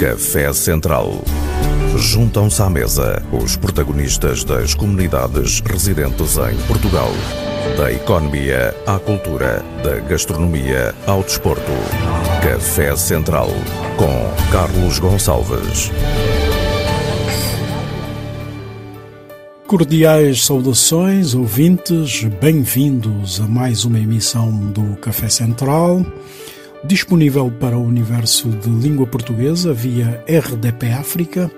Café Central. Juntam-se à mesa os protagonistas das comunidades residentes em Portugal. Da economia à cultura, da gastronomia ao desporto. Café Central com Carlos Gonçalves. Cordiais saudações, ouvintes, bem-vindos a mais uma emissão do Café Central, disponível para o universo de língua portuguesa via RDP África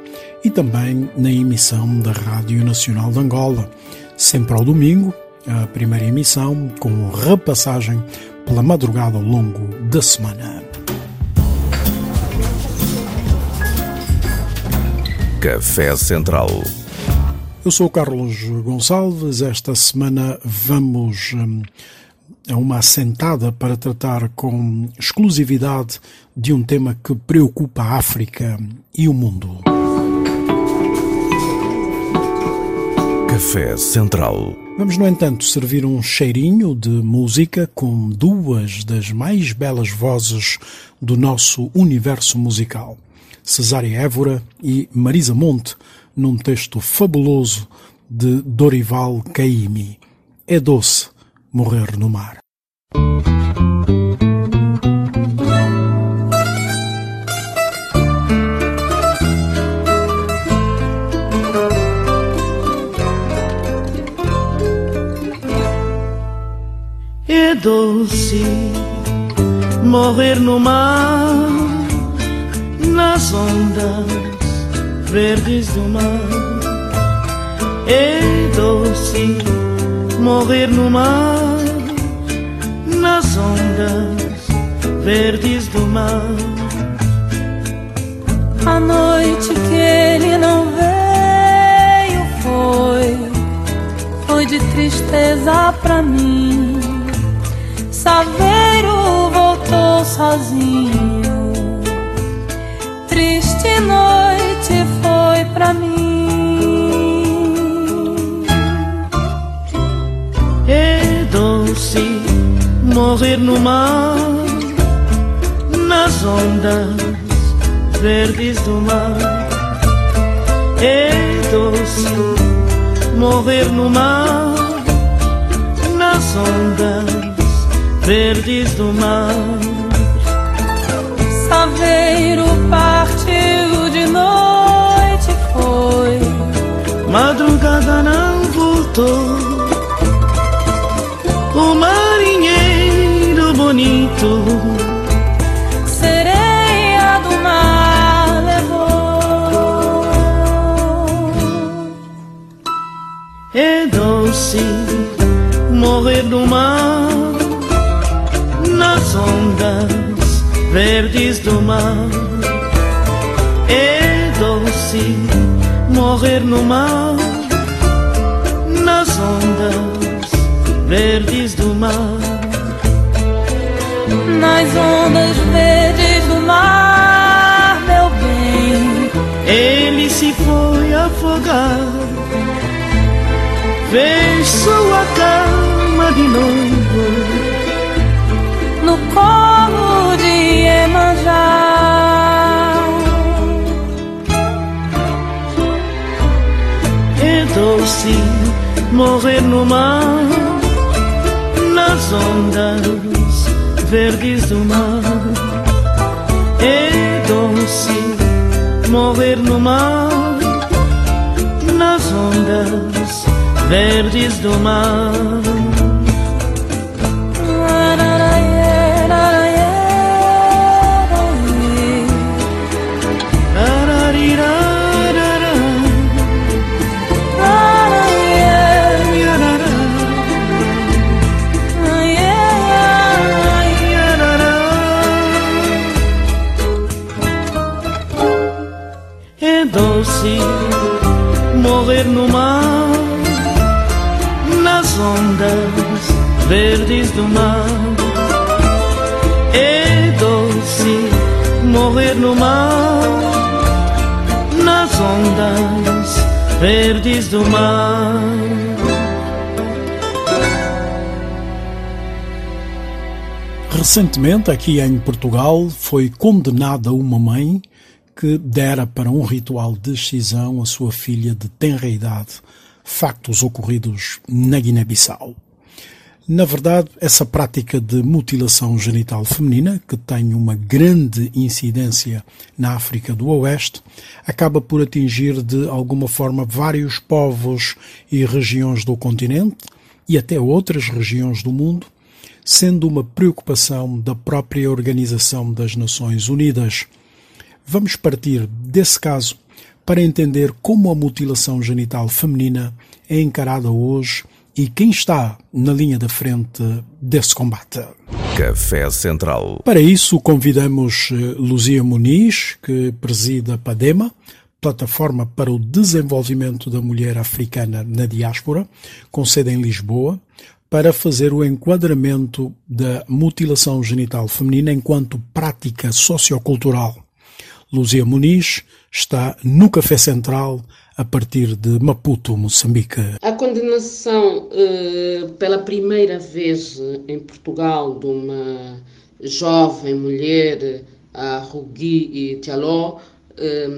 e também na emissão da Rádio Nacional de Angola, sempre ao domingo, a primeira emissão com repassagem pela madrugada ao longo da semana. Café Central. Eu sou o Carlos Gonçalves. Esta semana vamos hum, a uma assentada para tratar com exclusividade de um tema que preocupa a África e o mundo. Café Central. Vamos, no entanto, servir um cheirinho de música com duas das mais belas vozes do nosso universo musical. Cesária Évora e Marisa Monte, num texto fabuloso de Dorival Caymmi. É doce morrer no mar. É doce morrer no mar, nas ondas verdes do mar. É doce morrer no mar, nas ondas verdes do mar. A noite que ele não veio foi, foi de tristeza pra mim. Saveiro voltou sozinho. Triste noite foi pra mim. Morrer no mar, nas ondas verdes do mar. É doce morrer no mar, nas ondas verdes do mar. Saveiro partiu de noite foi. Madrugada não voltou. O marinheiro bonito Sereia do mar levou. é doce morrer no mar, nas ondas verdes do mar. É doce morrer no mar, nas ondas verdes do mar. Nas ondas verdes do mar, meu bem. Ele se foi afogar, fez sua cama de noivo. no colo de Iemanjá. É doce morrer no mar, nas ondas verdes do mar. É doce morrer no mar, nas ondas verdes do mar. Verdes do mar. É doce morrer no mar, nas ondas verdes do mar. Recentemente, aqui em Portugal, foi condenada uma mãe que dera para um ritual de excisão a sua filha de tenra idade, factos ocorridos na Guiné-Bissau. Na verdade, essa prática de mutilação genital feminina, que tem uma grande incidência na África do Oeste, acaba por atingir de alguma forma vários povos e regiões do continente e até outras regiões do mundo, sendo uma preocupação da própria Organização das Nações Unidas. Vamos partir desse caso para entender como a mutilação genital feminina é encarada hoje e quem está na linha da frente desse combate. Café Central. Para isso, convidamos eh, Luzia Muniz, que presida a PADEMA, Plataforma para o Desenvolvimento da Mulher Africana na Diáspora, com sede em Lisboa, para fazer o enquadramento da mutilação genital feminina enquanto prática sociocultural. Luzia Muniz está no Café Central a partir de Maputo, Moçambique. A condenação eh, pela primeira vez em Portugal de uma jovem mulher, a Rugui Tialó, eh,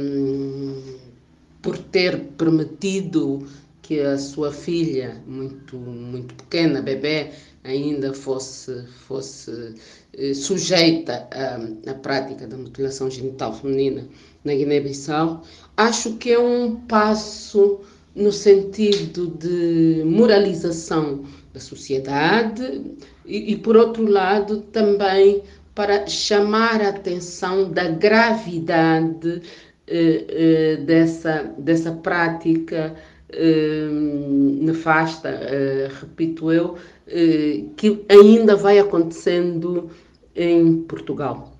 por ter permitido que a sua filha, muito, muito pequena, bebê, ainda fosse, fosse eh, sujeita à, prática da mutilação genital feminina na Guiné-Bissau, acho que é um passo no sentido de moralização da sociedade e, e, por outro lado, também para chamar a atenção da gravidade eh, eh, dessa, dessa prática eh, nefasta, eh, repito eu, eh, que ainda vai acontecendo em Portugal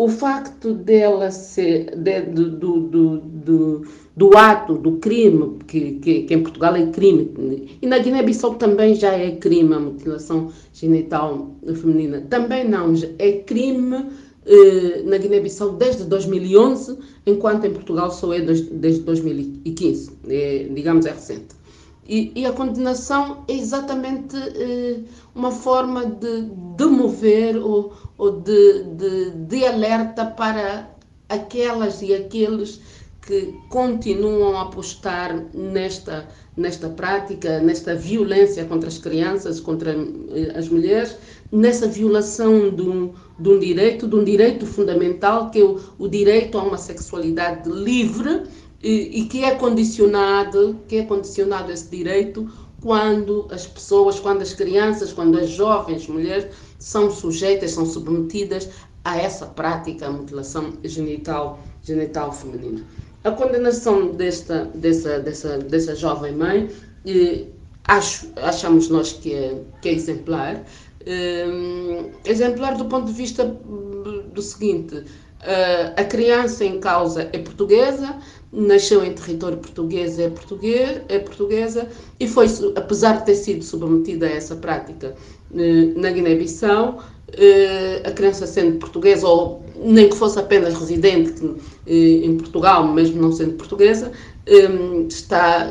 o facto dela ser de, do, do, do, do, ato, do crime, que, que, que, em Portugal é crime, e na Guiné-Bissau também já é crime a mutilação genital feminina, também não, é crime eh, na Guiné-Bissau desde 2011, enquanto em Portugal só é desde 2015, é, digamos é recente. E, e, a condenação é exatamente eh, uma forma de demover ou, ou de, de, de alerta para aquelas e aqueles que continuam a apostar nesta, nesta prática, nesta violência contra as crianças, contra eh, as mulheres, nessa violação de um, de um direito, de um direito fundamental, que é o, o direito a uma sexualidade livre, e, que é condicionado, que é condicionado esse direito quando as pessoas, quando as crianças, quando as jovens mulheres são sujeitas, são submetidas a essa prática, a mutilação genital, genital feminina. A condenação desta, dessa, dessa, dessa jovem mãe, acho, achamos nós que é, que é exemplar. Eh, exemplar do ponto de vista do seguinte: eh, a criança em causa é portuguesa, nasceu em território português, é, português, é portuguesa e foi, apesar de ter sido submetida a essa prática eh, na Guiné-Bissau, eh, a criança sendo portuguesa ou nem que fosse apenas residente eh, em Portugal, mesmo não sendo portuguesa, está,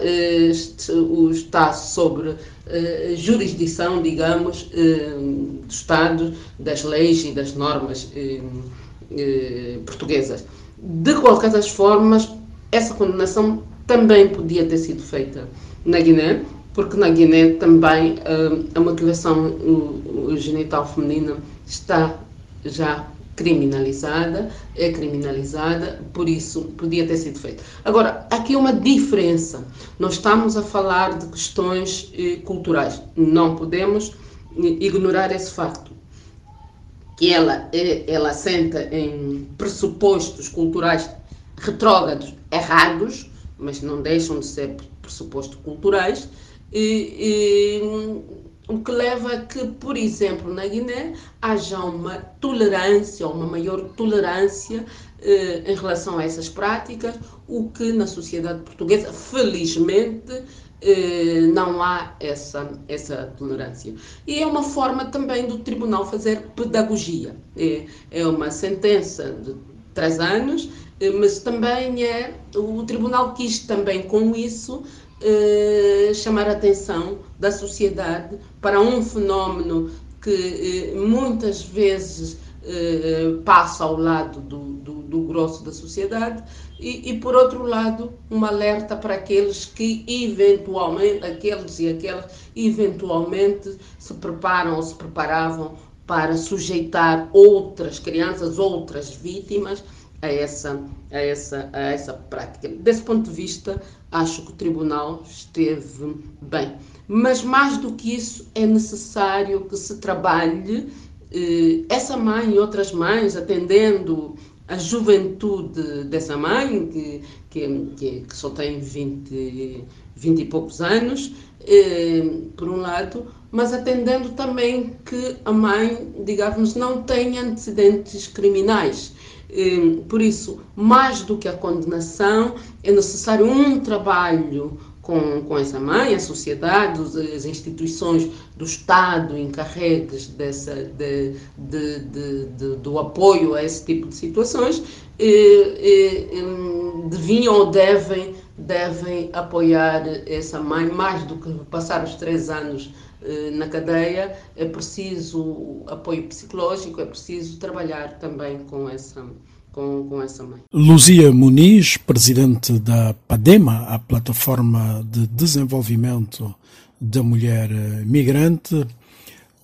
está sobre jurisdição, digamos, do Estado, das leis e das normas portuguesas. De qualquer das formas, essa condenação também podia ter sido feita na Guiné, porque na Guiné também uh, a mutilação genital feminina está já criminalizada, é criminalizada, por isso podia ter sido feita. Agora, aqui uma diferença. Nós estamos a falar de questões eh, culturais. Não podemos eh, ignorar esse facto. Que ela, eh, ela assenta em pressupostos culturais retrógrados errados, mas não deixam de ser pressupostos culturais, e, e, o que leva a que, por exemplo, na Guiné haja uma tolerância, uma maior tolerância eh, em relação a essas práticas, o que na sociedade portuguesa, felizmente, eh, não há essa, essa tolerância. E é uma forma também do tribunal fazer pedagogia. É, é uma sentença de três anos mas também é o tribunal quis também com isso eh, chamar a atenção da sociedade para um fenómeno que eh, muitas vezes passa ao lado do, do, do grosso da sociedade, e, e, por outro lado, um alerta para aqueles que eventualmente, aqueles e aquelas eventualmente se preparam ou se preparavam para sujeitar outras crianças, outras vítimas a essa, a essa, a essa prática. Desse ponto de vista, acho que o tribunal esteve bem. Mas mais do que isso, é necessário que se trabalhe eh, essa mãe e outras mães atendendo a juventude dessa mãe, que, que, que só tem 20, 20 e poucos anos, eh, por um lado, mas atendendo também que a mãe, digamos, não tem antecedentes criminais. Eh, por isso, mais do que a condenação, é necessário um trabalho com, com essa mãe, a sociedade, as instituições do Estado encarregues dessa, de, de, de, do apoio a esse tipo de situações, deviam ou devem, devem apoiar essa mãe mais do que passar os três anos eh, na cadeia, é preciso apoio psicológico, é preciso trabalhar também com essa com, com essa mãe. Luzia Muniz, presidente da PADEMA, a Plataforma de Desenvolvimento da Mulher Migrante,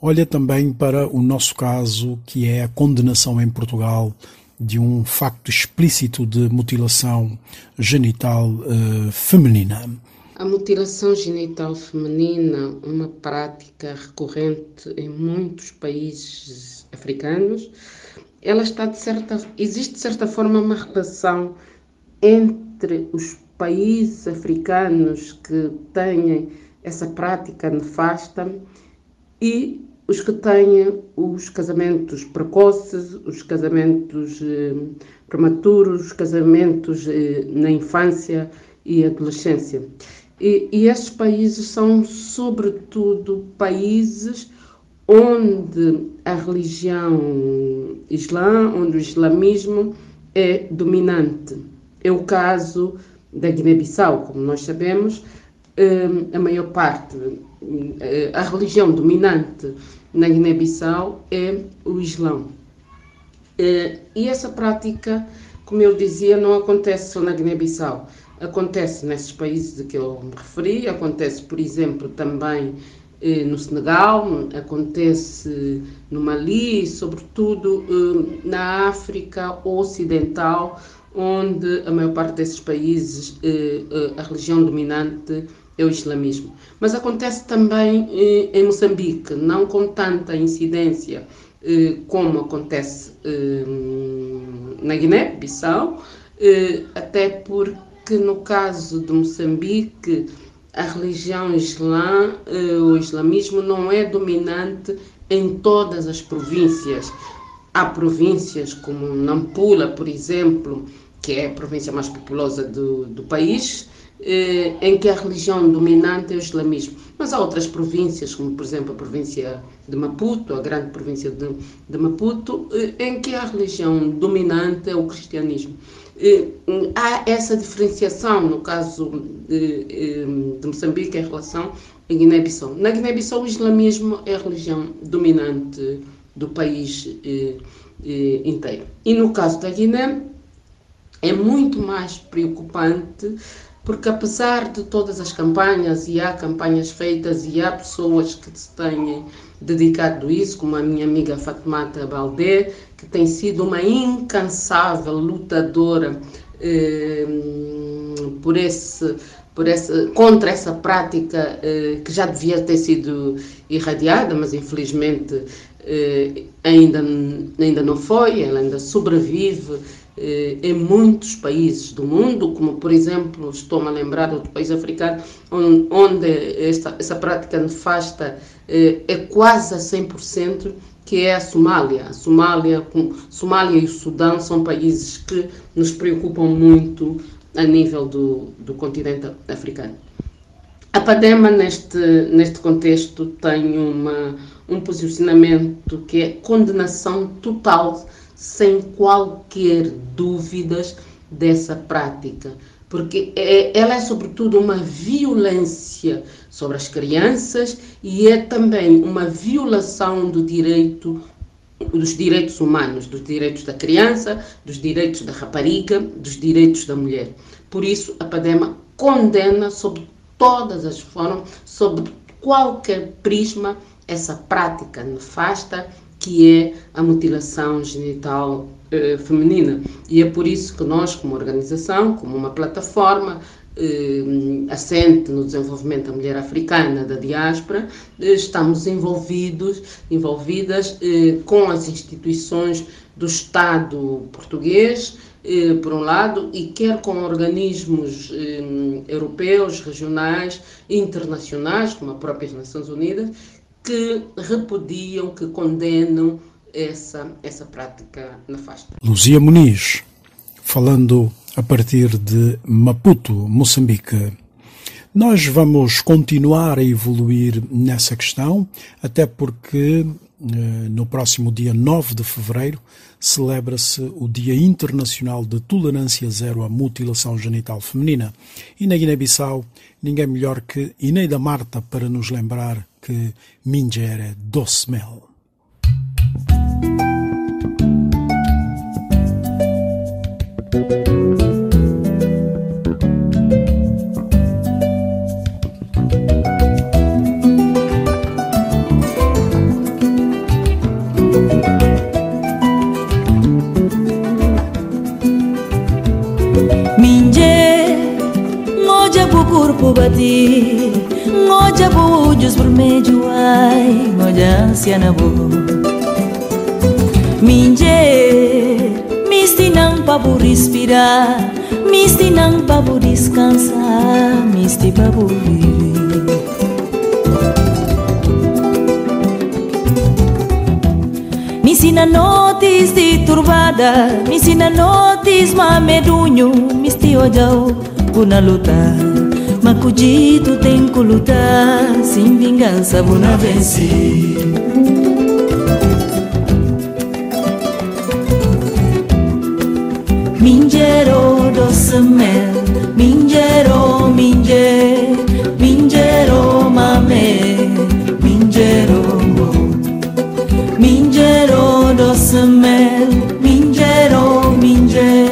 olha também para o nosso caso, que é a condenação em Portugal de um facto explícito de mutilação genital uh, feminina. A mutilação genital feminina, uma prática recorrente em muitos países africanos, ela está de certa existe de certa forma uma relação entre os países africanos que têm essa prática nefasta e os que têm os casamentos precoces, os casamentos eh, prematuros, os casamentos eh, na infância e adolescência. E, e esses países são, sobretudo, países onde a religião islã, onde o islamismo é dominante. É o caso da Guiné-Bissau, como nós sabemos, hum, a maior parte, eh, a religião dominante na Guiné-Bissau é o Islão. Eh, e essa prática, como eu dizia, não acontece só na Guiné-Bissau. Acontece nesses países de que eu me referi, acontece, por exemplo, também eh, no Senegal, acontece no Mali, sobretudo eh, na África Ocidental, onde a maior parte desses países eh, a religião dominante é o islamismo. Mas acontece também em Moçambique, não com tanta incidência como acontece na Guiné-Bissau, até porque no caso de Moçambique a religião islã, eh, o islamismo não é dominante em todas as províncias. Há províncias como Nampula, por exemplo, que é a província mais populosa do, do país, eh, em que a religião dominante é o islamismo. Mas há outras províncias, como por exemplo a província de Maputo, a grande província de, de Maputo, eh, em que a religião dominante é o cristianismo. Hum, há essa diferenciação no caso de, hum, de Moçambique em relação à Guiné-Bissau. Na Guiné-Bissau, o islamismo é a religião dominante do país eh, eh, inteiro. E no caso da Guiné, é muito mais preocupante porque apesar de todas as campanhas, e há campanhas feitas e há pessoas que se têm dedicado a isso, como a minha amiga Fatmata Baldé, tem sido uma incansável lutadora eh, por esse, por esse, contra essa prática eh, que já devia ter sido irradiada, mas infelizmente eh, ainda, ainda não foi, ela ainda sobrevive eh, em muitos países do mundo, como por exemplo, estou-me a lembrar de outro país africano, onde esta, essa prática nefasta eh, é quase a 100%, que é a Somália. A Somália, Somália e o Sudão são países que nos preocupam muito a nível do, do continente africano. A PADEMA, neste, neste contexto, tem uma, um posicionamento que é condenação total sem qualquer dúvidas dessa prática, porque é, ela é sobretudo uma violência sobre as crianças e é também uma violação do direito dos direitos humanos, dos direitos da criança, dos direitos da rapariga, dos direitos da mulher. Por isso, a PADEMA condena sob todas as formas, sob qualquer prisma, essa prática nefasta que é a mutilação genital eh, feminina. E é por isso que nós, como organização, como uma plataforma eh, assente no desenvolvimento da mulher africana da diáspora, eh, estamos envolvidos, envolvidas eh, com as instituições do Estado português, eh, por um lado, e quer com organismos eh, europeus, regionais, internacionais, como as próprias Nações Unidas, que repudiam, que condenam essa, essa prática nefasta. Luzia Muniz, falando a partir de Maputo, Moçambique. Nós vamos continuar a evoluir nessa questão, até porque eh, no próximo dia 9 de fevereiro celebra-se o Dia Internacional de Tolerância Zero à Mutilação Genital Feminina. E na Guiné-Bissau, ninguém melhor que Ineida Marta para nos lembrar que Minger é doce mel. Bati Ngoja bujus bermeju ai Ngoja na bo Minje Misti nang pabu respirar Misti nang pabu descansar Misti pabu viver. Me ensina notis de turbada Me notis mamedunho Misti ojau Puna lutar Macudito tem que lutar, sem vingança vou na vencer. Mingero doce mel, mingero, minger, mingero mame, mingero, mingero doce mel, mingero, minger,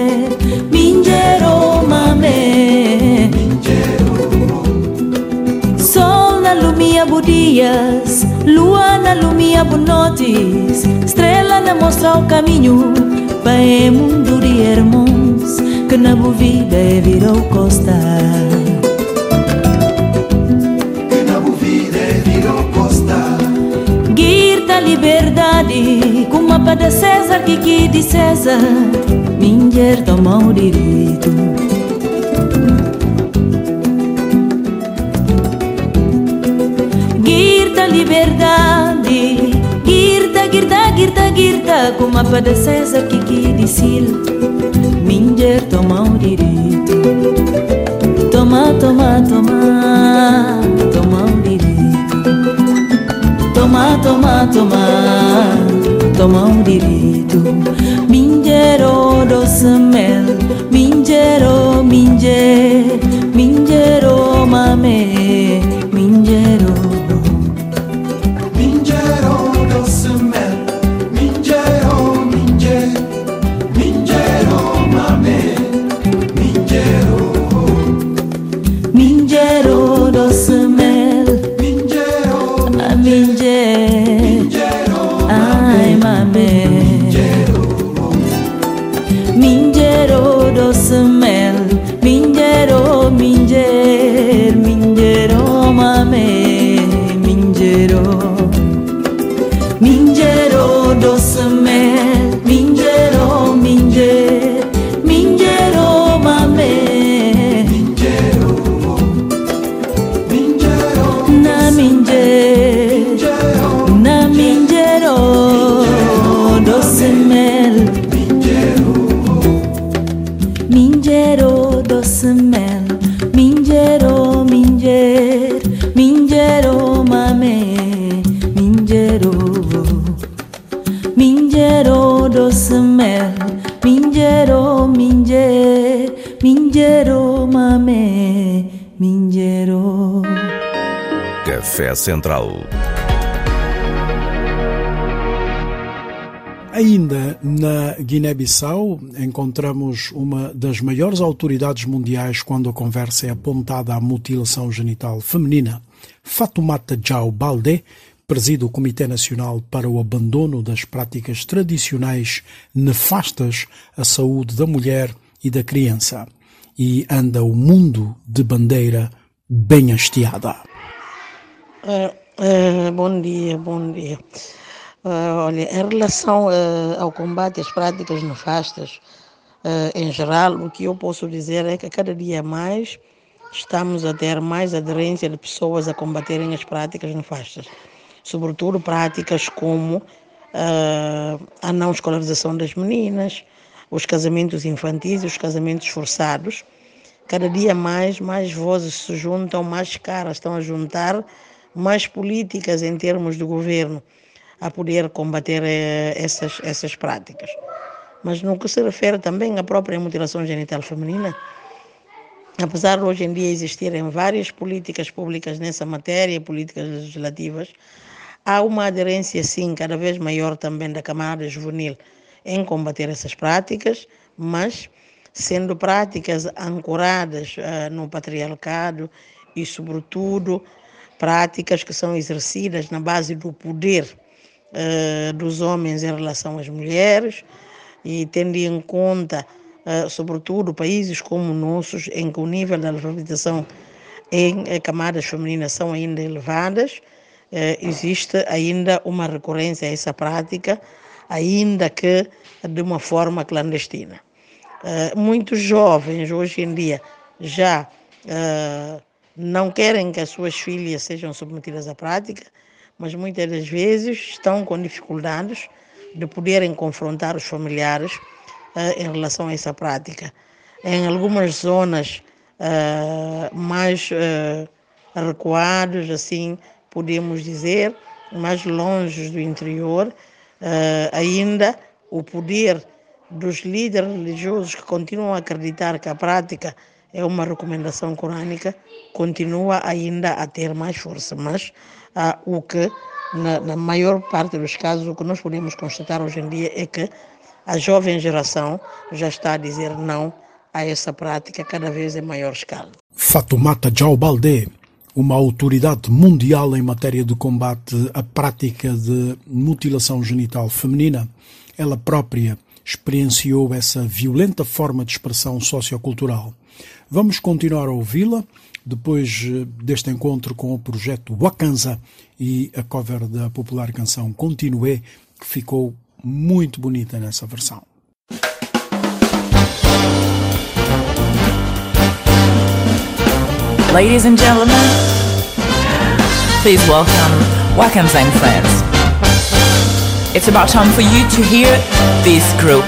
budias, lua na lumia bunotis, estrela na mostra o caminho o mundo de irmãos que na boa vida é virou costa. Que na boa vida é virou costa. Guirda liberdade, com mapa de César que que de César, minha toma o direito. Liberdade. Girta, girta, girta, girta Como a padecesa que que disil Minger toma o direito. Toma, toma, toma Toma o direito. Toma, toma, toma Toma o direito. Mingero doce mel. Mingero, minger Mingero mame Central. Ainda na Guiné-Bissau, encontramos uma das maiores autoridades mundiais quando a conversa é apontada à mutilação genital feminina. Fatoumata Jau Baldé preside o Comitê Nacional para o Abandono das Práticas Tradicionais Nefastas à Saúde da Mulher e da Criança. E anda o mundo de bandeira bem hasteada. Uh, uh, bom dia, bom dia. Uh, olha, em relação uh, ao combate às práticas nefastas uh, em geral, o que eu posso dizer é que cada dia mais estamos a ter mais aderência de pessoas a combaterem as práticas nefastas, sobretudo práticas como a não escolarização das meninas, os casamentos infantis e os casamentos forçados. Cada dia mais, mais vozes se juntam, mais caras estão a juntar, mais políticas em termos de governo a poder combater eh, essas, essas práticas. Mas no que se refere também à própria mutilação genital feminina, apesar de hoje em dia existirem várias políticas públicas nessa matéria, políticas legislativas, há uma aderência, sim, cada vez maior também da camada juvenil em combater essas práticas, mas sendo práticas ancoradas uh, no patriarcado e, sobretudo, práticas que são exercidas na base do poder uh, dos homens em relação às mulheres e tendo em conta, uh, sobretudo, países como nossos, em que o nível da alfabetização em camadas femininas são ainda elevadas, uh, existe ainda uma recorrência a essa prática, ainda que de uma forma clandestina. muitos jovens hoje em dia já não querem que as suas filhas sejam submetidas à prática, mas muitas das vezes estão com dificuldades de poderem confrontar os familiares uh, em relação a essa prática. Em algumas zonas uh, mais uh, recuadas, assim podemos dizer, mais longe do interior, ainda o poder dos líderes religiosos que continuam a acreditar que a prática é uma recomendação corânica, continua ainda a ter mais força, mas ah, o que, na, na maior parte dos casos, o que nós podemos constatar hoje em dia é que a jovem geração já está a dizer não a essa prática cada vez em maior escala. Fatoumata Jaubalde, uma autoridade mundial em matéria de combate à prática de mutilação genital feminina, ela própria experienciou essa violenta forma de expressão sociocultural. Vamos continuar a ouvi-la depois eh, deste encontro com o projeto Wakanza e a cover da popular canção Continue, que ficou muito bonita nessa versão. Ladies and gentlemen, please welcome Wakanza and friends. It's about time for you to hear this group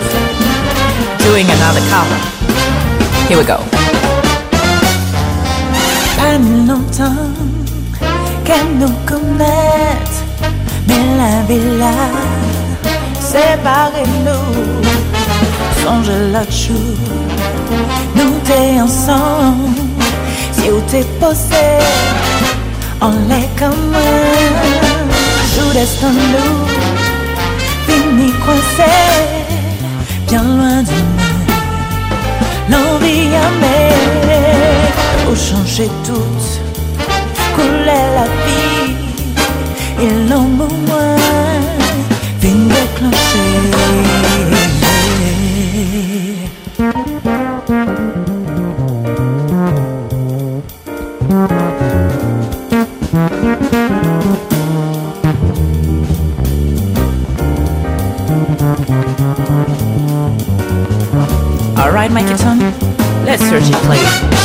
doing another cover. Here we go. Longtemps qu'elle nous commettent, mais la villa séparez-nous. Songe l'autre jour, nous t'es ensemble. Si où t'es posé, on l'est comme joue destin nous, fini coincé, bien loin de nous. L'envie Où changer la vie. Et moins déclencher Alright, my kitten, let's search it, please.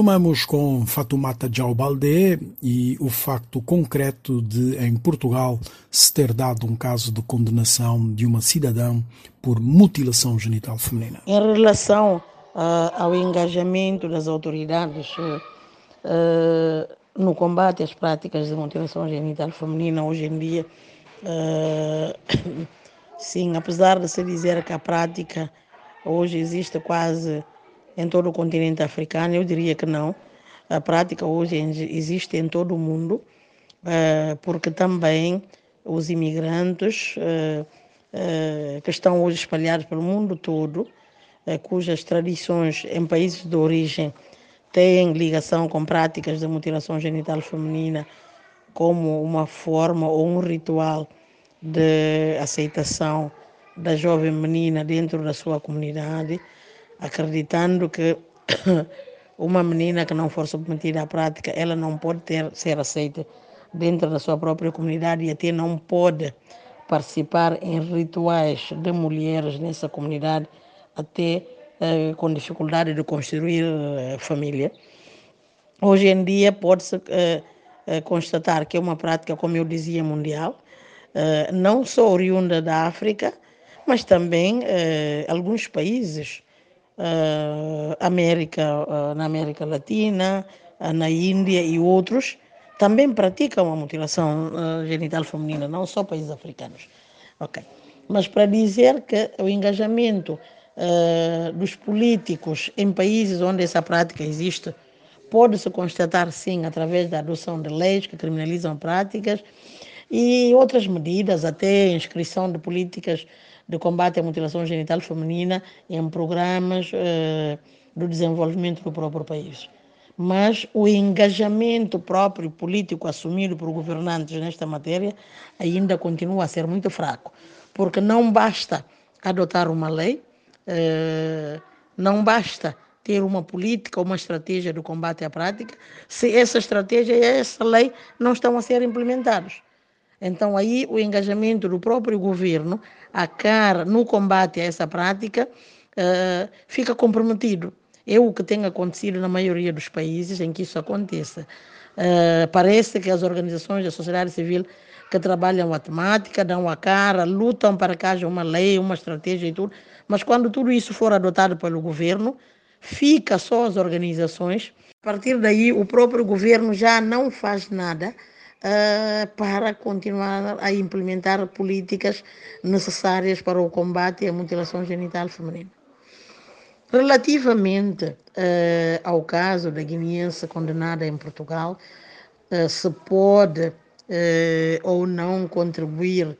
Retomamos com Fatoumata Djaubalde e o facto concreto de, em Portugal, se ter dado um caso de condenação de uma cidadã por mutilação genital feminina. Em relação uh, ao engajamento das autoridades uh, no combate às práticas de mutilação genital feminina, hoje em dia, uh, sim, apesar de se dizer que a prática hoje existe quase em todo o continente africano? Eu diria que não. A prática hoje existe em todo o mundo, eh, porque também os imigrantes eh, eh, que estão hoje espalhados pelo mundo todo, cujas tradições em países de origem têm ligação com práticas de mutilação genital feminina como uma forma ou um ritual de aceitação da jovem menina dentro da sua comunidade, acreditando que uma menina que não for submetida à prática, ela não pode ter, ser aceita dentro da sua própria comunidade e até não pode participar em rituais de mulheres nessa comunidade, até eh, com dificuldade de construir eh, família. Hoje em dia pode-se eh, eh constatar que é uma prática, como eu dizia, mundial, eh, não só oriunda da África, mas também eh, alguns países uh, América, uh, na América Latina, uh, na Índia e outros, também praticam a mutilação genital feminina, não só países africanos. Ok. Mas para dizer que o engajamento dos políticos em países onde essa prática existe pode-se constatar sim através da adoção de leis que criminalizam práticas e outras medidas, até inscrição de políticas de combate à mutilação genital feminina em programas uh, do desenvolvimento do próprio país. Mas o engajamento próprio político assumido por governantes nesta matéria ainda continua a ser muito fraco, porque não basta adotar uma lei, uh, não basta ter uma política, uma estratégia de combate à prática, se essa estratégia e essa lei não estão a ser implementados. Então, aí o engajamento do próprio governo, a cara no combate a essa prática, uh, fica comprometido. É o que tem acontecido na maioria dos países em que isso aconteça. Uh, parece que as organizações da sociedade civil que trabalham a temática, dão a cara, lutam para que haja uma lei, uma estratégia e tudo, mas quando tudo isso for adotado pelo governo, fica só as organizações. A partir daí, o próprio governo já não faz nada uh, para continuar a implementar políticas necessárias para o combate à mutilação genital feminina. Relativamente uh, ao caso da guineense condenada em Portugal, uh, se pode ou não contribuir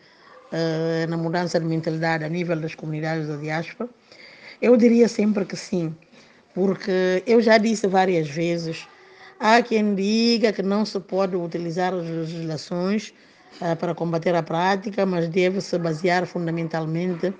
na mudança de mentalidade a nível das comunidades da diáspora, eu diria sempre que sim, porque eu já disse várias vezes Há quem diga que não se pode utilizar as legislações uh, para combater a prática, mas deve-se basear fundamentalmente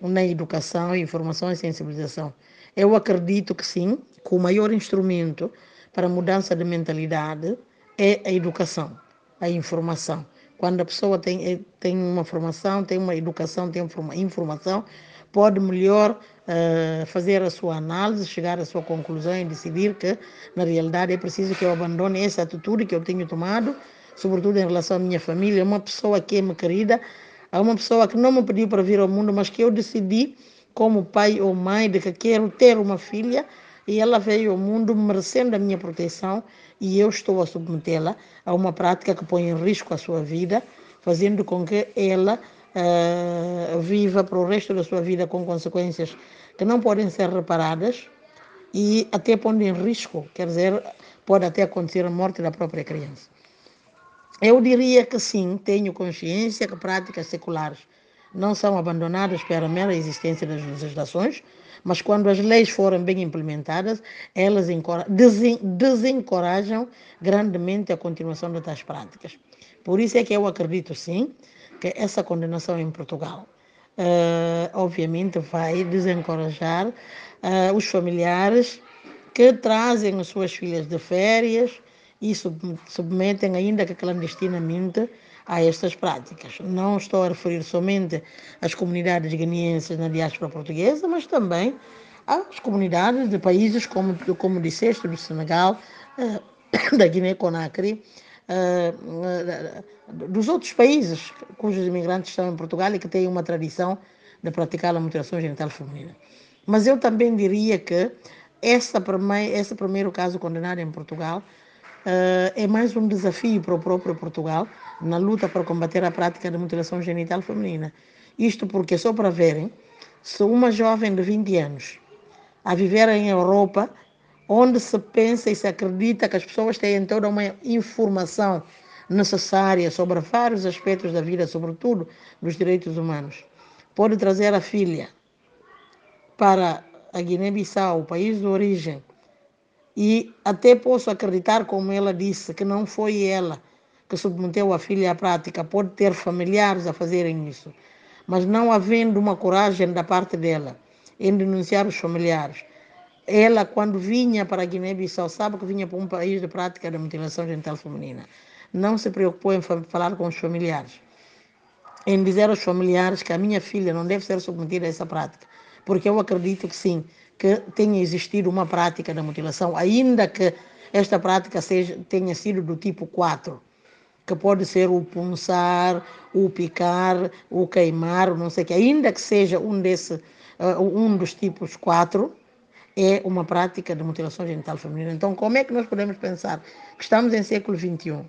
na educação, informação e sensibilização. Eu acredito que sim, que o maior instrumento para mudança de mentalidade é a educação, a informação. Quando a pessoa tem, eh, tem uma formação, tem uma educação, tem uma informação, pode melhor uh, fazer a sua análise, chegar à sua conclusão e decidir que, na realidade, é preciso que eu abandone essa atitude que eu tenho tomado, sobretudo em relação à minha família, uma pessoa que é me querida, a uma pessoa que não me pediu para vir ao mundo, mas que eu decidi, como pai ou mãe, de que quero ter uma filha e ela veio ao mundo merecendo a minha proteção e eu estou a submetê-la a uma prática que põe em risco a sua vida, fazendo com que ela uh, viva para o resto da sua vida com consequências que não podem ser reparadas e até pondo em risco, quer dizer, pode até acontecer a morte da própria criança. Eu diria que sim, tenho consciência que práticas seculares não são abandonadas para a mera existência das legislações, mas quando as leis forem bem implementadas, elas desencorajam grandemente a continuação de tais práticas. Por isso é que eu acredito sim essa condenação em Portugal, uh, obviamente, vai desencorajar uh, os familiares que trazem as suas filhas de férias e submetem ainda que clandestinamente a estas práticas. Não estou a referir somente às comunidades guineenses na diáspora portuguesa, mas também às comunidades de países como, como disseste, do Senegal, eh, da Guiné-Conakry, dos outros países cujos imigrantes estão em Portugal e que têm uma tradição de praticar a mutilação genital feminina. Mas eu também diria que essa, esse primeiro caso condenado em Portugal uh, é mais um desafio para o próprio Portugal na luta para combater a prática de mutilação genital feminina. Isto porque, só para verem, sou uma jovem de 20 anos a viver em Europa, onde se pensa e se acredita que as pessoas têm toda uma informação necessária sobre vários aspectos da vida, sobretudo dos direitos humanos. Pode trazer a filha para a Guiné-Bissau, o país de origem, e até posso acreditar, como ela disse, que não foi ela que submeteu a filha à prática, pode ter familiares a fazerem isso, mas não havendo uma coragem da parte dela em denunciar os familiares. Ela, quando vinha para Guiné-Bissau, sabe que vinha para um país de prática da mutilação genital feminina. Não se preocupou em falar com os familiares, em dizer aos familiares que a minha filha não deve ser submetida a essa prática, porque eu acredito que sim, que tenha existido uma prática da mutilação, ainda que esta prática seja, tenha sido do tipo 4, que pode ser o punçar, o picar, o queimar, não sei o que, ainda que seja um, desse, uh, um dos tipos 4, é uma prática de mutilação genital feminina. Então, como é que nós podemos pensar que estamos em século XXI,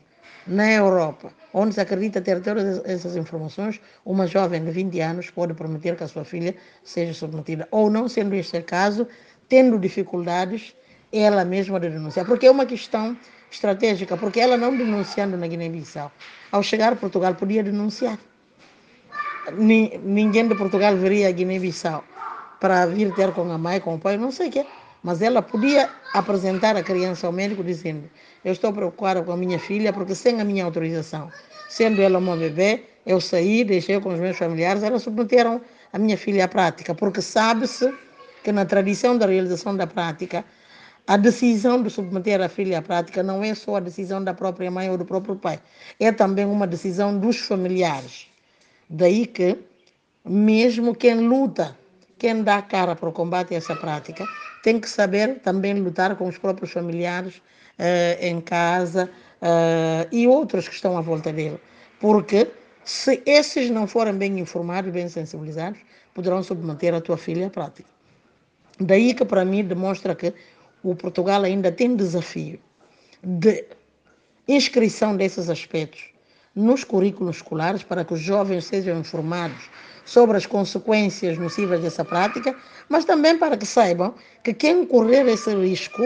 na Europa, onde se acredita ter todas essas informações, uma jovem de 20 anos pode prometer que a sua filha seja submetida, ou não sendo este caso, tendo dificuldades, ela mesma de denunciar, porque é uma questão estratégica, porque ela não denunciando na Guiné-Bissau, ao chegar a Portugal podia denunciar. Ninguém de Portugal viria a Guiné-Bissau para vir ter com a mãe, com o pai, não sei o quê. Mas ela podia apresentar a criança ao médico dizendo: Eu estou preocupada com a minha filha porque, sem a minha autorização, sendo ela uma bebê, eu saí, deixei com os meus familiares, elas submeteram a minha filha à prática, porque sabe-se que na tradição da realização da prática, a decisão de submeter a filha à prática não é só a decisão da própria mãe ou do próprio pai, é também uma decisão dos familiares. Daí que, mesmo quem luta, quem dá cara para o combate a essa prática, tem que saber também lutar com os próprios familiares uh, em casa uh, e outros que estão à volta dele. Porque se esses não forem bem informados, bem sensibilizados, poderão submeter a tua filha à prática. Daí que para mim demonstra que o Portugal ainda tem desafio de inscrição desses aspectos nos currículos escolares para que os jovens sejam informados sobre as consequências nocivas dessa prática, mas também para que saibam que quem correr esse risco,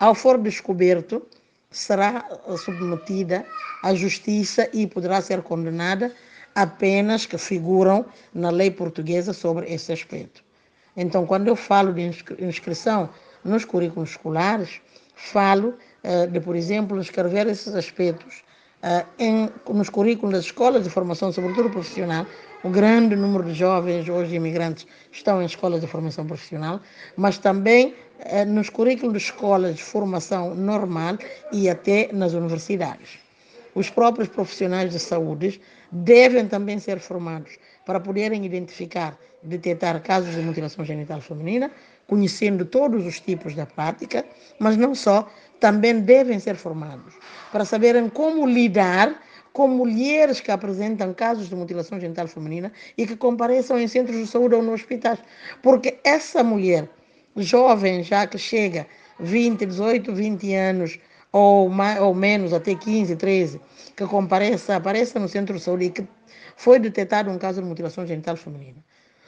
ao for descoberto, será submetida à justiça e poderá ser condenada a penas que figuram na lei portuguesa sobre esse aspecto. Então, quando eu falo de inscrição nos currículos escolares, falo uh, de, por exemplo, escrever esses aspectos uh, em, nos currículos das escolas de formação, sobretudo profissional, o grande número de jovens hoje imigrantes estão em escolas de formação profissional, mas também eh, nos currículos de escolas de formação normal e até nas universidades. os próprios profissionais de saúde devem também ser formados para poderem identificar, detectar casos de mutilação genital feminina, conhecendo todos os tipos da prática, mas não só, também devem ser formados para saberem como lidar com mulheres que apresentam casos de mutilação genital feminina e que compareçam em centros de saúde ou no hospitais. Porque essa mulher, jovem já que chega 20, 18, 20 anos, ou, mais, ou menos, até 15, 13, que compareça, apareça no centro de saúde e que foi detectado um caso de mutilação genital feminina.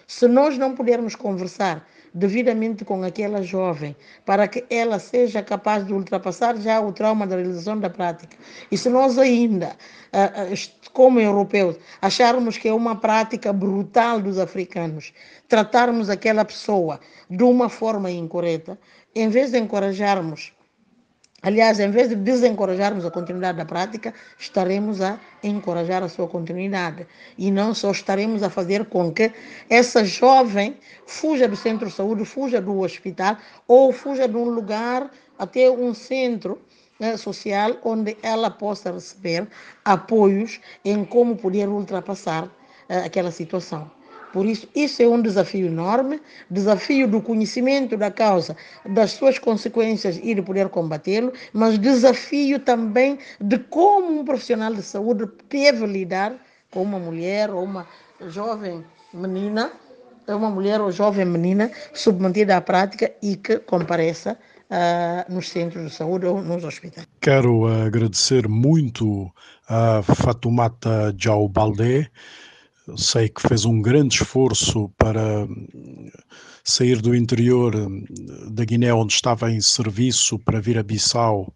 Se nós não pudermos conversar devidamente com aquela jovem, para que ela seja capaz de ultrapassar já o trauma da realização da prática. E se nós ainda, ah, ah, como europeus, acharmos que é uma prática brutal dos africanos, tratarmos aquela pessoa de uma forma incorreta, em vez de encorajarmos Aliás, em vez de desencorajarmos a continuidade da prática, estaremos a encorajar a sua continuidade. E não só estaremos a fazer com que essa jovem fuja do centro de saúde, fuja do hospital ou fuja de um lugar até um centro né, social onde ela possa receber apoios em como poder ultrapassar uh, aquela situação. Por isso, isso é um desafio enorme, desafio do conhecimento da causa, das suas consequências e de poder combatê-lo, mas desafio também de como um profissional de saúde deve lidar com uma mulher ou uma jovem menina, uma mulher ou jovem menina submetida à prática e que compareça uh, nos centros de saúde ou nos hospitais. Quero agradecer muito a Fatumata Jaubalde, sei que fez um grande esforço para hum, sair do interior hum, da Guiné, onde estava em serviço, para vir a Bissau,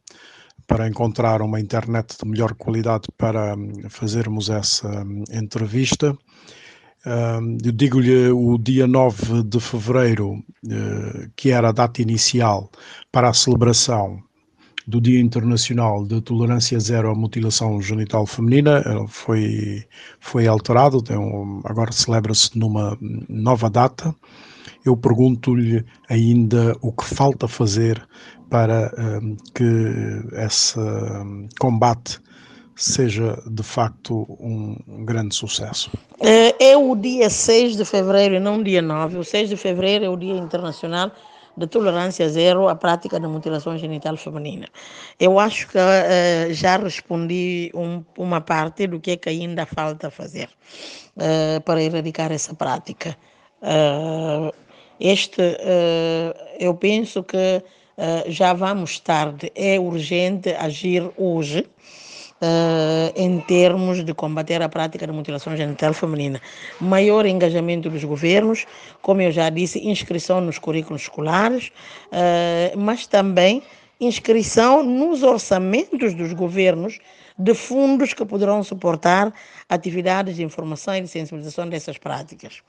para encontrar uma internet de melhor qualidade para hum, fazermos essa entrevista. Eu digo-lhe o dia 9 de fevereiro, eh, que era a data inicial para a celebração do Dia Internacional de Tolerância Zero à Mutilação Genital Feminina foi, foi alterado, um, agora celebra-se numa nova data. Eu pergunto-lhe ainda o que falta fazer para um, que esse um, combate seja de facto um grande sucesso. É, é o dia 6 de fevereiro não dia 9. O 6 de fevereiro é o Dia Internacional de tolerância zero à prática da mutilação genital feminina. Eu acho que uh, já respondi um, uma parte do que é que ainda falta fazer uh, para erradicar essa prática. Uh, este, eu penso que já vamos tarde, é urgente agir hoje uh, em termos de combater a prática da mutilação genital feminina. Maior engajamento dos governos, como eu já disse, inscrição nos currículos escolares, uh, mas também inscrição nos orçamentos dos governos de fundos que poderão suportar atividades de informação e de sensibilização dessas práticas.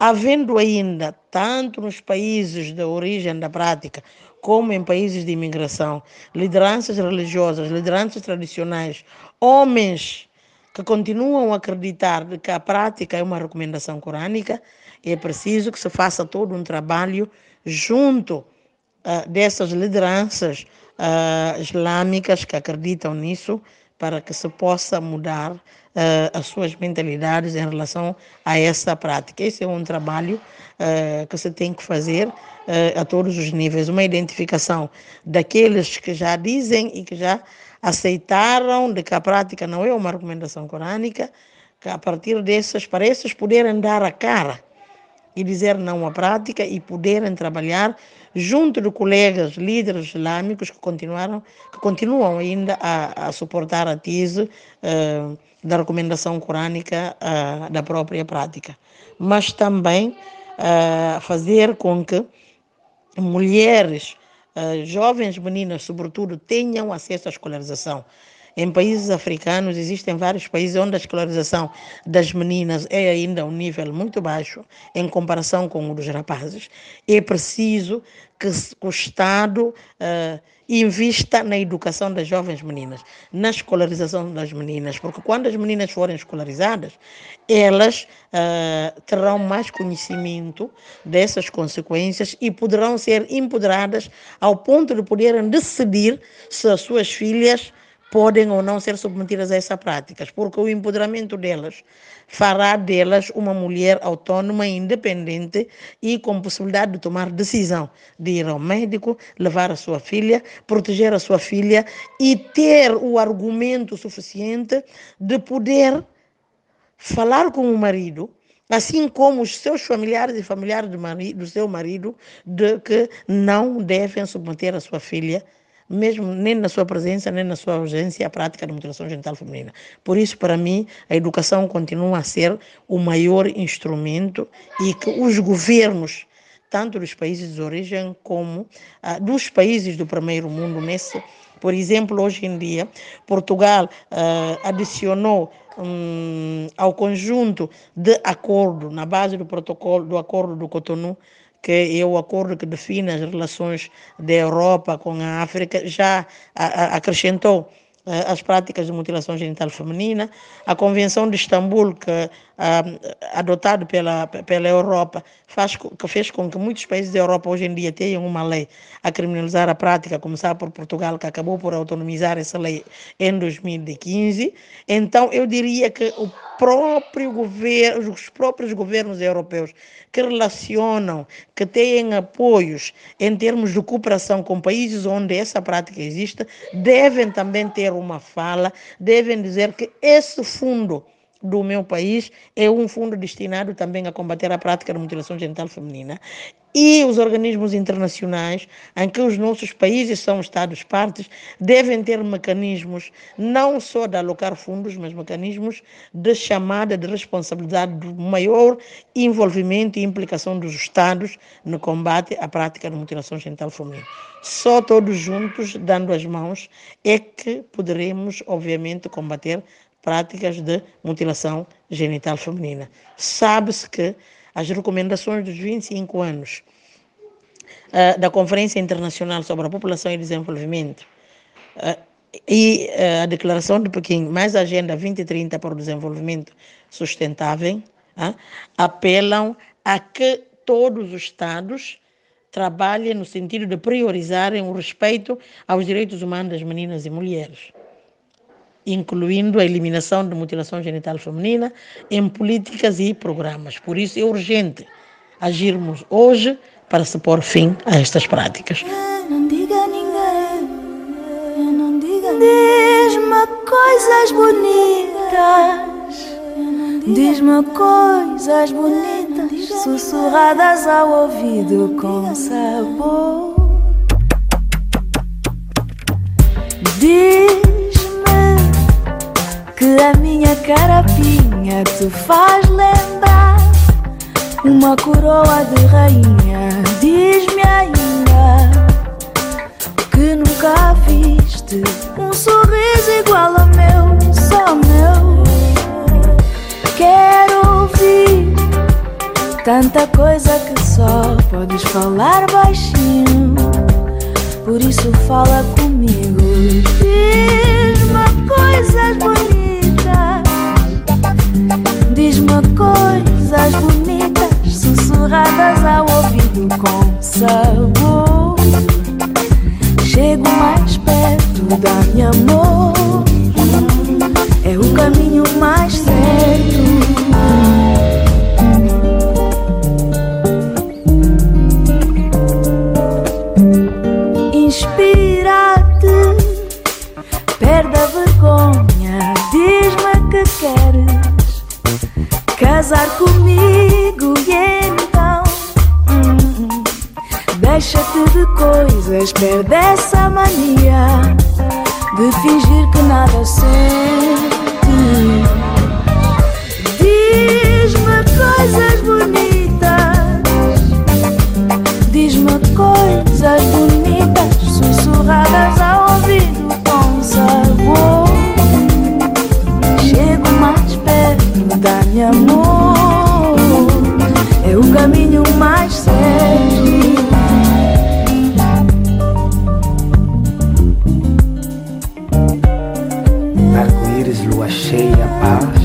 Havendo ainda, tanto nos países de origem da prática, como em países de imigração, lideranças religiosas, lideranças tradicionais, homens que continuam a acreditar que a prática é uma recomendação corânica, é preciso que se faça todo um trabalho junto uh, dessas lideranças uh, islâmicas que acreditam nisso, para que se possa mudar uh, as suas mentalidades em relação a essa prática. Esse é um trabalho uh, que se tem que fazer uh, a todos os níveis, uma identificação daqueles que já dizem e que já aceitaram de que a prática não é uma recomendação corânica, que a partir dessas, para esses poderem dar a cara e dizer não à prática e poderem trabalhar junto de colegas líderes islâmicos que continuaram que continuam ainda a, a suportar a tese uh, da recomendação corânica uh, da própria prática, mas também uh, fazer com que mulheres, jovens meninas, sobretudo, tenham acesso à escolarização. Em países africanos existem vários países onde a escolarização das meninas é ainda um nível muito baixo em comparação com o dos rapazes. É preciso que o Estado uh, invista na educação das jovens meninas, na escolarização das meninas, porque quando as meninas forem escolarizadas, elas uh, terão mais conhecimento dessas consequências e poderão ser empoderadas ao ponto de poderem decidir se as suas filhas podem ou não ser submetidas a essas práticas, porque o empoderamento delas fará delas uma mulher autônoma, independente e com possibilidade de tomar decisão de ir ao médico, levar a sua filha, proteger a sua filha e ter o argumento suficiente de poder falar com o marido assim como os seus familiares e familiares do, marido, do seu marido, de que não devem submeter a sua filha mesmo nem na sua presença, nem na sua ausência, a prática da mutilação genital feminina. Por isso, para mim, a educação continua a ser o maior instrumento e que os governos, tanto dos países de origem como ah, dos países do primeiro mundo, nesse, por exemplo, hoje em dia, Portugal ah, adicionou um, ao conjunto de acordo na base do protocolo do acordo do Cotonou que é o acordo que define as relações da Europa com a África, já acrescentou as práticas de mutilação genital feminina, a Convenção de Istambul, que adotado pela, pela Europa, faz, que fez com que muitos países da Europa hoje em dia tenham uma lei a criminalizar a prática, começar por Portugal, que acabou por autonomizar essa lei em 2015. Então, eu diria que o próprio governo, os próprios governos europeus que relacionam, que têm apoios em termos de cooperação com países onde essa prática existe, devem também ter uma fala, devem dizer que esse fundo do meu país é um fundo destinado também a combater a prática da mutilação genital feminina e os organismos internacionais, em que os nossos países são Estados-partes, devem ter mecanismos não só de alocar fundos, mas mecanismos de chamada de responsabilidade do maior envolvimento e implicação dos Estados no combate à prática da mutilação genital feminina. Só todos juntos, dando as mãos, é que poderemos, obviamente, combater práticas de mutilação genital feminina. Sabe-se que as recomendações dos 25 anos uh, da Conferência Internacional sobre a População e Desenvolvimento uh, e uh, a Declaração de Pequim, mais a Agenda 2030 para o Desenvolvimento Sustentável, apelam a que todos os Estados trabalhem no sentido de priorizarem o respeito aos direitos humanos das meninas e mulheres incluindo a eliminação da mutilação genital feminina em políticas e programas. Por isso é urgente agirmos hoje para se pôr fim a estas práticas. Não diga a ninguém, não diga Diz-me coisas bonitas, diz-me coisas bonitas, sussurradas ao ouvido com sabor. Diz que a minha carapinha te faz lembrar uma coroa de rainha. Diz-me ainda que nunca viste um sorriso igual ao meu, só meu. Quero ouvir tanta coisa que só podes falar baixinho. Por isso fala comigo, diz-me coisas bonitas. Diz-me coisas bonitas, sussurradas ao ouvido com sabor. Chego mais perto, dá-me amor. É o caminho mais certo. Deixa-te de coisas, perde essa mania De fingir que nada sente. Diz-me coisas bonitas Diz-me coisas bonitas Sussurradas ao ouvido com sabor. Chego mais perto da minha amor. Caminho mais cheia, pá.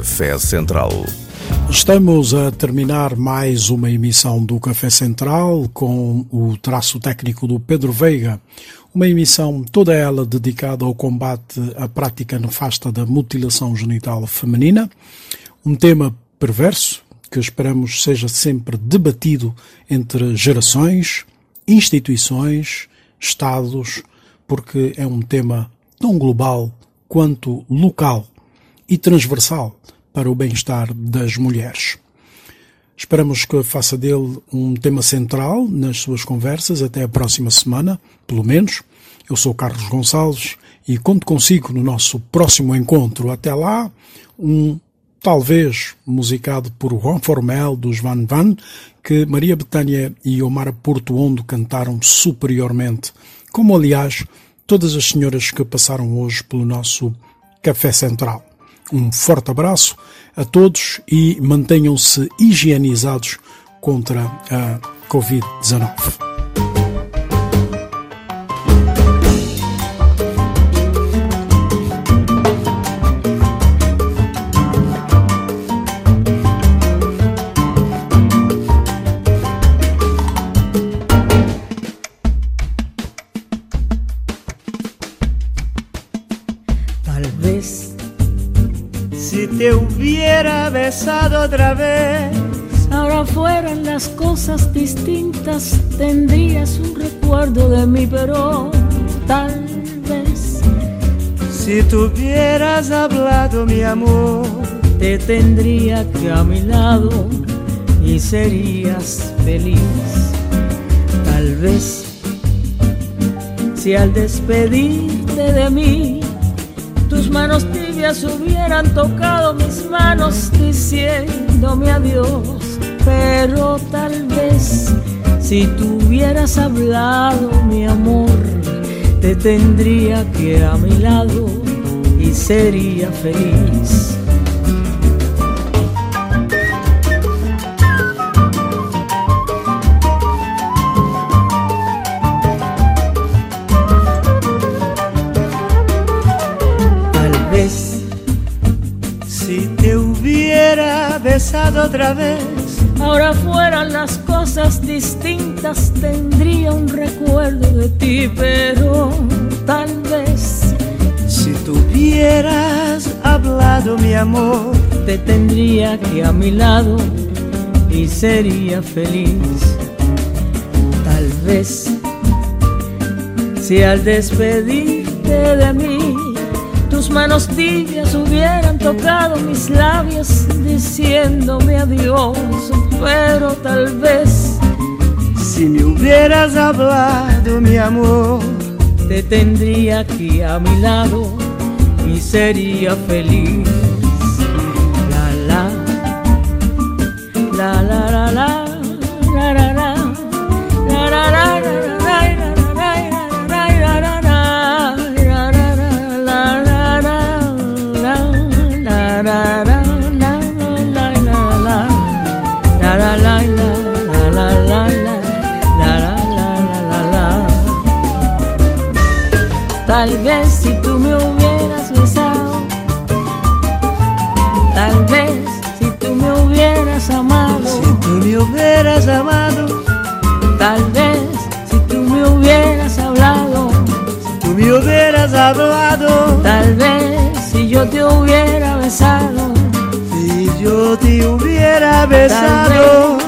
Café Central. Estamos a terminar mais uma emissão do Café Central com o traço técnico do Pedro Veiga, uma emissão toda ela dedicada ao combate à prática nefasta da mutilação genital feminina, um tema perverso que esperamos seja sempre debatido entre gerações, instituições, Estados, porque é um tema tão global quanto local e transversal para o bem-estar das mulheres. Esperamos que faça dele um tema central nas suas conversas até a próxima semana, pelo menos. Eu sou Carlos Gonçalves e conto consigo no nosso próximo encontro. Até lá, um talvez musicado por Juan Formel dos Van Van, que Maria Betânia e Omar Portuondo cantaram superiormente, como aliás todas as senhoras que passaram hoje pelo nosso Café Central. Um forte abraço a todos e mantenham-se higienizados contra a Covid-19. Otra vez, Ahora fueran las cosas distintas, tendrías un recuerdo de mí, pero tal vez si tuvieras hablado mi amor, te tendría que a mi lado y serías feliz. tal vez Si al despedirte de mí, hubieran tocado mis manos diciéndome adiós, pero tal vez si tú hubieras hablado, mi amor, te tendría que a mi lado y sería feliz. Otra vez, Ahora fueran las cosas distintas, tendría un recuerdo de ti, pero tal vez si tuvieras hablado mi amor, te tendría que a mi lado y sería feliz. Tal vez si al despedirte de mí tus manos tibias hubieran tocado mis labios diciéndome adiós, pero tal vez si me hubieras hablado mi amor, te tendría aquí a mi lado y sería feliz. Te hubiera besado.